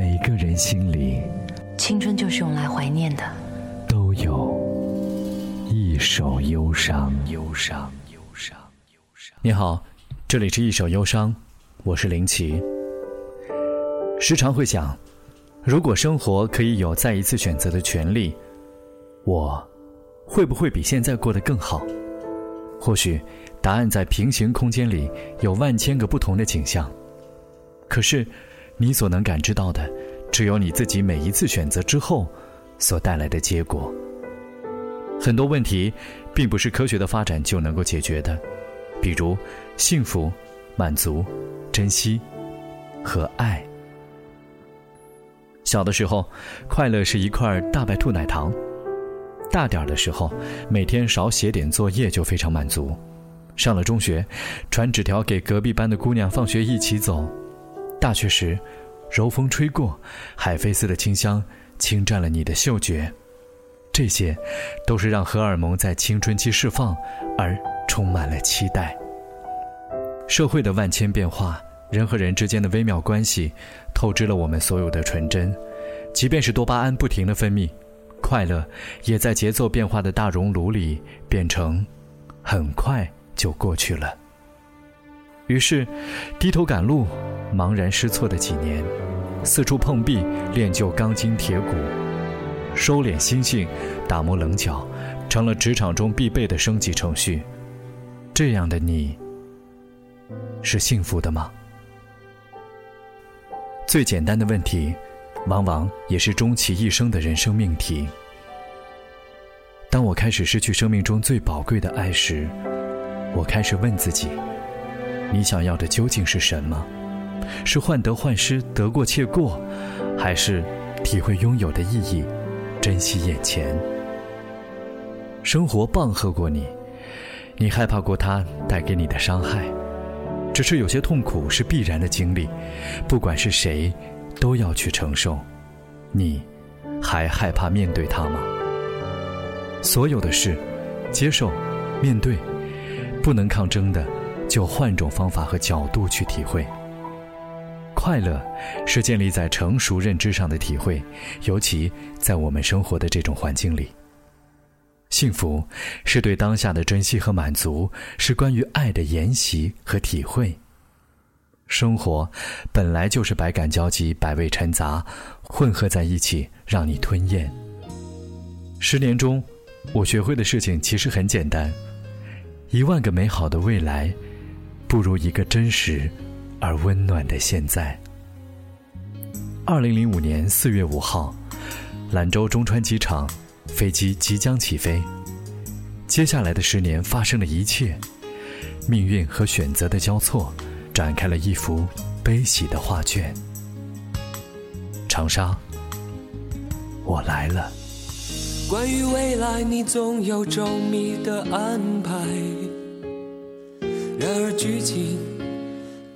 每个人心里，青春就是用来怀念的。都有一首忧伤，忧伤，忧伤，忧伤。你好，这里是一首忧伤，我是林奇。时常会想，如果生活可以有再一次选择的权利，我会不会比现在过得更好？或许，答案在平行空间里有万千个不同的景象。可是。你所能感知到的，只有你自己每一次选择之后所带来的结果。很多问题，并不是科学的发展就能够解决的，比如幸福、满足、珍惜和爱。小的时候，快乐是一块大白兔奶糖；大点的时候，每天少写点作业就非常满足；上了中学，传纸条给隔壁班的姑娘放学一起走。大学时，柔风吹过，海飞丝的清香侵占了你的嗅觉，这些，都是让荷尔蒙在青春期释放而充满了期待。社会的万千变化，人和人之间的微妙关系，透支了我们所有的纯真。即便是多巴胺不停的分泌，快乐也在节奏变化的大熔炉里变成，很快就过去了。于是，低头赶路。茫然失措的几年，四处碰壁练就钢筋铁骨，收敛心性，打磨棱角，成了职场中必备的升级程序。这样的你，是幸福的吗？最简单的问题，往往也是终其一生的人生命题。当我开始失去生命中最宝贵的爱时，我开始问自己：你想要的究竟是什么？是患得患失、得过且过，还是体会拥有的意义，珍惜眼前？生活棒喝过你，你害怕过它带给你的伤害，只是有些痛苦是必然的经历，不管是谁，都要去承受。你还害怕面对它吗？所有的事，接受、面对，不能抗争的，就换种方法和角度去体会。快乐是建立在成熟认知上的体会，尤其在我们生活的这种环境里。幸福是对当下的珍惜和满足，是关于爱的研习和体会。生活本来就是百感交集、百味陈杂，混合在一起让你吞咽。十年中，我学会的事情其实很简单：一万个美好的未来，不如一个真实。而温暖的现在。二零零五年四月五号，兰州中川机场，飞机即将起飞。接下来的十年发生了一切，命运和选择的交错，展开了一幅悲喜的画卷。长沙，我来了。关于未来，你总有周密的安排，然而剧情。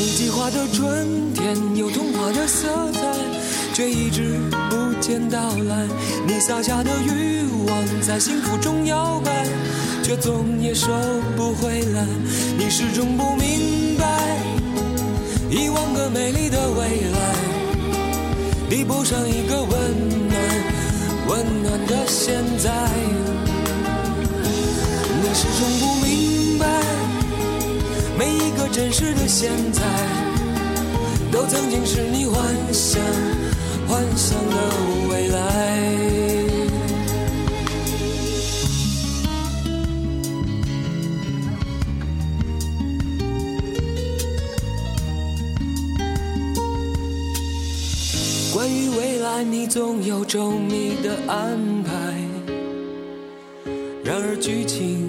你计划的春天有童话的色彩，却一直不见到来。你撒下的欲望在幸福中摇摆，却总也收不回来。你始终不明白，一万个美丽的未来，比不上一个温暖温暖的现在。你始终不明白。每一个真实的现在都曾经是你幻想幻想的未来。关于未来你总有周密的安排。然而剧情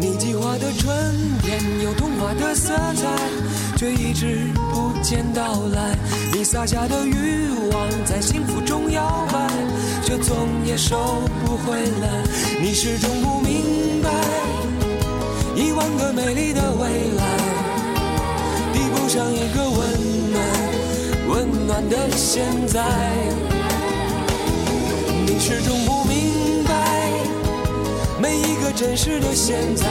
你计划的春天有童话的色彩，却一直不见到来。你撒下的欲望在幸福中摇摆，却总也收不回来。你始终不明白，一万个美丽的未来。比不上一个温暖、温暖的现在，你始终不，一个真实的现在，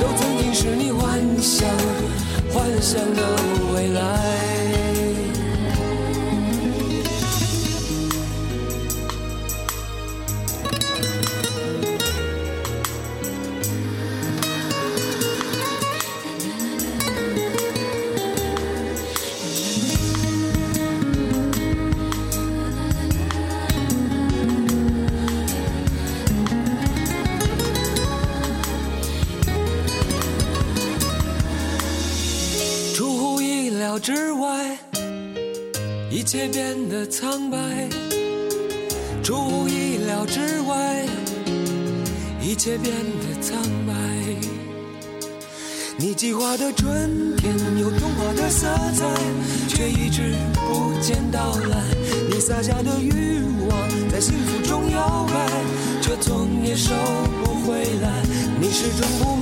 都曾经是你幻想、幻想的未来。一切变得苍白；出乎意料之外，一切变得苍白。你计划的春天有童话的色彩，却一直不见到来。你撒下的欲望在幸福中摇摆，却总也收不回来。你始终不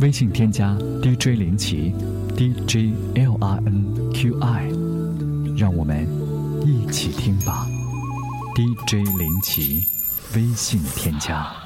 微信添加 DJ 林奇，DJ L R N Q I，让我们一起听吧。DJ 林奇，微信添加。